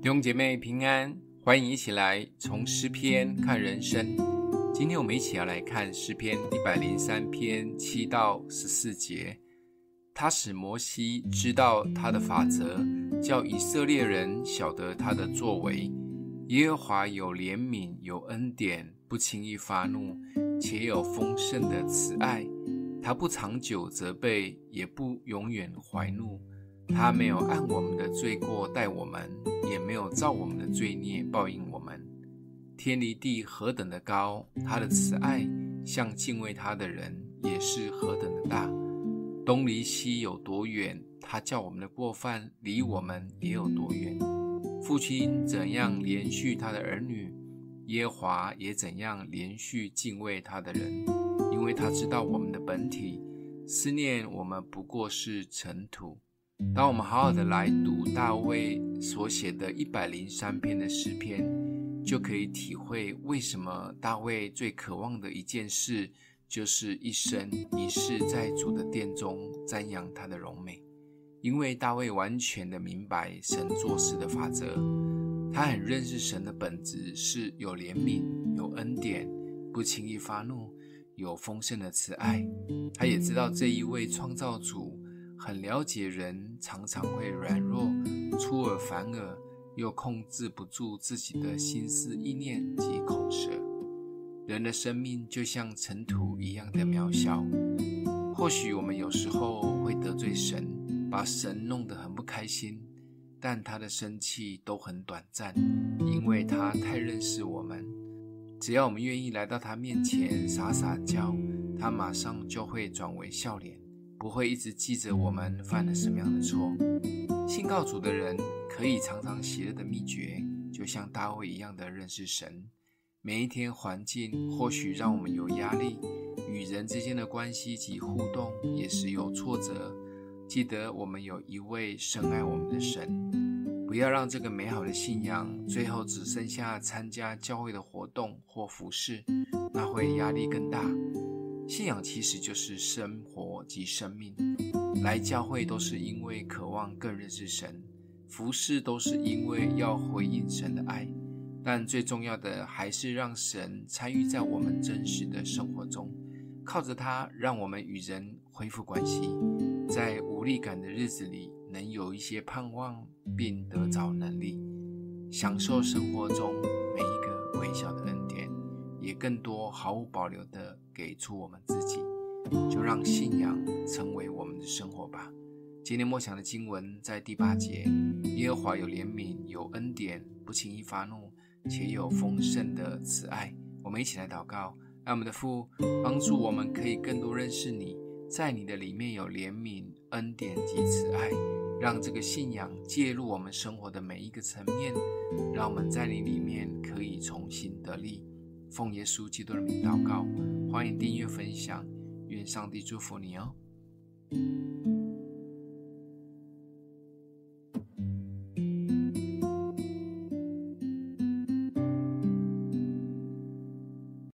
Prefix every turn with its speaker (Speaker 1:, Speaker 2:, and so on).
Speaker 1: 弟兄姐妹平安，欢迎一起来从诗篇看人生。今天我们一起要来看诗篇一百零三篇七到十四节。他使摩西知道他的法则，叫以色列人晓得他的作为。耶和华有怜悯，有恩典，不轻易发怒，且有丰盛的慈爱。他不长久责备，也不永远怀怒。他没有按我们的罪过待我们，也没有照我们的罪孽报应我们。天离地何等的高，他的慈爱向敬畏他的人也是何等的大。东离西有多远，他叫我们的过犯离我们也有多远。父亲怎样怜恤他的儿女，耶和华也怎样怜恤敬畏他的人，因为他知道我们的本体，思念我们不过是尘土。当我们好好的来读大卫所写的一百零三篇的诗篇，就可以体会为什么大卫最渴望的一件事，就是一生一世在主的殿中瞻仰他的荣美。因为大卫完全的明白神做事的法则，他很认识神的本质是有怜悯、有恩典、不轻易发怒、有丰盛的慈爱。他也知道这一位创造主。很了解人常常会软弱、出尔反尔，又控制不住自己的心思意念及口舌。人的生命就像尘土一样的渺小。或许我们有时候会得罪神，把神弄得很不开心，但他的生气都很短暂，因为他太认识我们。只要我们愿意来到他面前撒撒娇，他马上就会转为笑脸。不会一直记着我们犯了什么样的错。信靠主的人可以常常喜乐的秘诀，就像大卫一样的认识神。每一天环境或许让我们有压力，与人之间的关系及互动也是有挫折。记得我们有一位深爱我们的神，不要让这个美好的信仰最后只剩下参加教会的活动或服侍，那会压力更大。信仰其实就是生活及生命，来教会都是因为渴望更认识神，服侍都是因为要回应神的爱，但最重要的还是让神参与在我们真实的生活中，靠着他，让我们与人恢复关系，在无力感的日子里能有一些盼望，并得着能力，享受生活中每一个微小的恩典。也更多毫无保留地给出我们自己，就让信仰成为我们的生活吧。今天默想的经文在第八节：耶和华有怜悯，有恩典，不轻易发怒，且有丰盛的慈爱。我们一起来祷告，让我们的父帮助我们，可以更多认识你，在你的里面有怜悯、恩典及慈爱，让这个信仰介入我们生活的每一个层面，让我们在你里面可以重新得力。奉耶稣基督的名祷告，欢迎订阅分享，愿上帝祝福你哦。